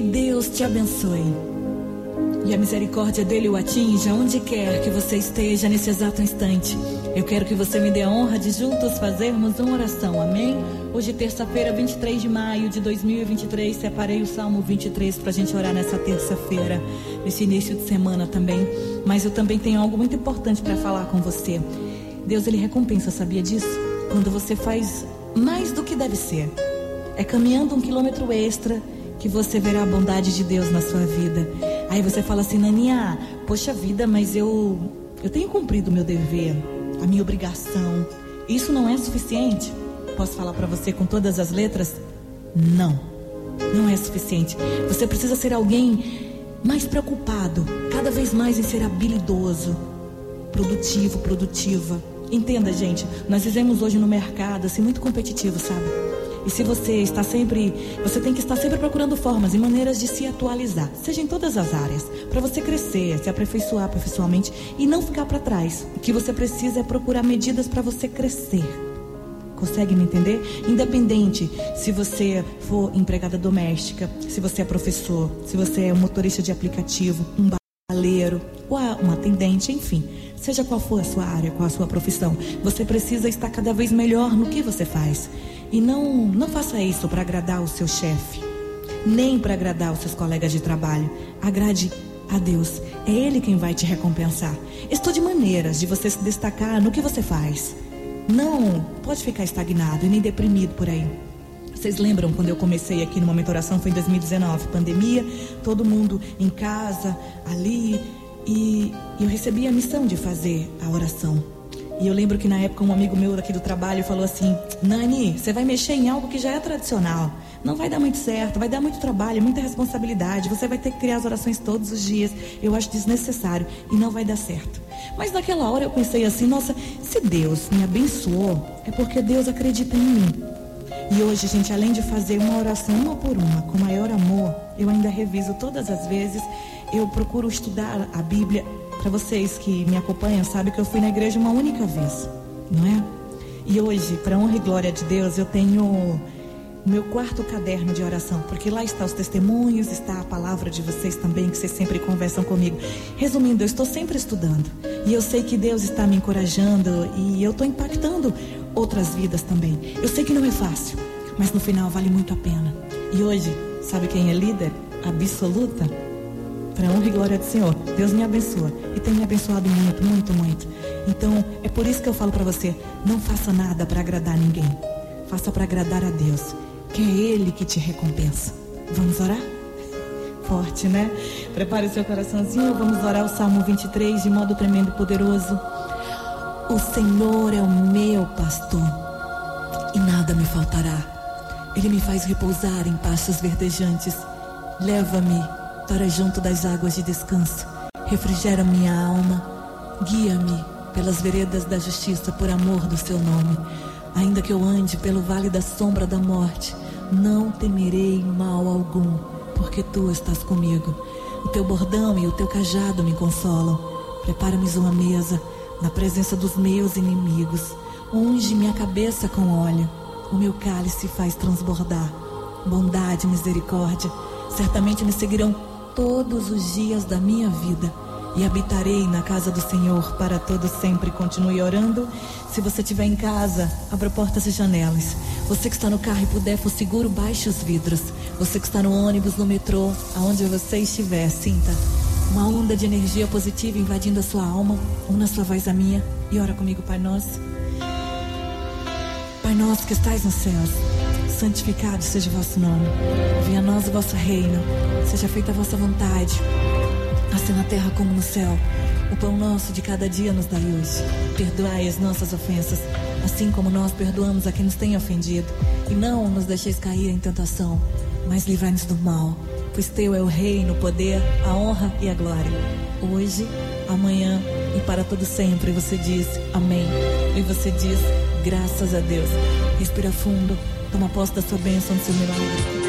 Que Deus te abençoe. E a misericórdia dele o atinja onde quer que você esteja nesse exato instante. Eu quero que você me dê a honra de juntos fazermos uma oração, amém? Hoje, terça-feira, 23 de maio de 2023, separei o Salmo 23 para a gente orar nessa terça-feira, nesse início de semana também. Mas eu também tenho algo muito importante para falar com você. Deus, Ele recompensa, sabia disso? Quando você faz mais do que deve ser. É caminhando um quilômetro extra que você verá a bondade de Deus na sua vida. Aí você fala assim, Naninha, poxa vida, mas eu, eu tenho cumprido o meu dever a minha obrigação. Isso não é suficiente? Posso falar para você com todas as letras? Não. Não é suficiente. Você precisa ser alguém mais preocupado, cada vez mais em ser habilidoso, produtivo, produtiva. Entenda, gente, nós vivemos hoje no mercado assim muito competitivo, sabe? E se você está sempre, você tem que estar sempre procurando formas e maneiras de se atualizar, seja em todas as áreas, para você crescer, se aperfeiçoar profissionalmente e não ficar para trás. O que você precisa é procurar medidas para você crescer. Consegue me entender? Independente se você for empregada doméstica, se você é professor, se você é um motorista de aplicativo, um baleiro ou um atendente, enfim. Seja qual for a sua área, qual a sua profissão, você precisa estar cada vez melhor no que você faz. E não, não faça isso para agradar o seu chefe, nem para agradar os seus colegas de trabalho. Agrade a Deus. É Ele quem vai te recompensar. Estude maneiras de você se destacar no que você faz. Não pode ficar estagnado e nem deprimido por aí. Vocês lembram quando eu comecei aqui numa mentoração? Foi em 2019, pandemia, todo mundo em casa, ali. E eu recebi a missão de fazer a oração. E eu lembro que na época um amigo meu daqui do trabalho falou assim: Nani, você vai mexer em algo que já é tradicional. Não vai dar muito certo, vai dar muito trabalho, muita responsabilidade. Você vai ter que criar as orações todos os dias. Eu acho desnecessário e não vai dar certo. Mas naquela hora eu pensei assim: nossa, se Deus me abençoou, é porque Deus acredita em mim. E hoje, gente, além de fazer uma oração uma por uma, com maior amor, eu ainda reviso todas as vezes. Eu procuro estudar a Bíblia para vocês que me acompanham, sabe que eu fui na igreja uma única vez, não é? E hoje, para honra e glória de Deus, eu tenho meu quarto caderno de oração, porque lá está os testemunhos, está a palavra de vocês também, que vocês sempre conversam comigo. Resumindo, eu estou sempre estudando. E eu sei que Deus está me encorajando e eu estou impactando outras vidas também. Eu sei que não é fácil, mas no final vale muito a pena. E hoje, sabe quem é líder absoluta? Para honra e glória do Senhor. Deus me abençoa e tem me abençoado muito, muito, muito. Então, é por isso que eu falo para você, não faça nada para agradar ninguém. Faça para agradar a Deus, que é ele que te recompensa. Vamos orar? Forte, né? Prepare o seu coraçãozinho, vamos orar o Salmo 23 de modo tremendo e poderoso. O Senhor é o meu pastor e nada me faltará. Ele me faz repousar em pastos verdejantes. Leva-me para junto das águas de descanso. Refrigera minha alma, guia-me pelas veredas da justiça por amor do seu nome. Ainda que eu ande pelo vale da sombra da morte, não temerei mal algum, porque tu estás comigo. O teu bordão e o teu cajado me consolam. Prepara-me uma mesa na presença dos meus inimigos. Unge minha cabeça com óleo. O meu cálice faz transbordar. Bondade e misericórdia certamente me seguirão todos os dias da minha vida e habitarei na casa do Senhor para todo sempre. Continue orando. Se você estiver em casa, abra portas e janelas. Você que está no carro e puder, for seguro, baixe os vidros. Você que está no ônibus, no metrô, aonde você estiver, sinta uma onda de energia positiva invadindo a sua alma. Una sua voz a minha e ora comigo, Pai Nosso. Pai Nosso que estais nos céus santificado seja o vosso nome. Venha a nós o vosso reino. Seja feita a vossa vontade, assim na terra como no céu. O pão nosso de cada dia nos dai hoje. Perdoai as nossas ofensas, assim como nós perdoamos a quem nos tem ofendido. E não nos deixeis cair em tentação, mas livrai-nos do mal. Pois teu é o reino, o poder, a honra e a glória. Hoje, amanhã e para todo sempre. Você diz amém. E você diz graças a Deus. Respira fundo. Toma posse da sua bênção, do seu milagre.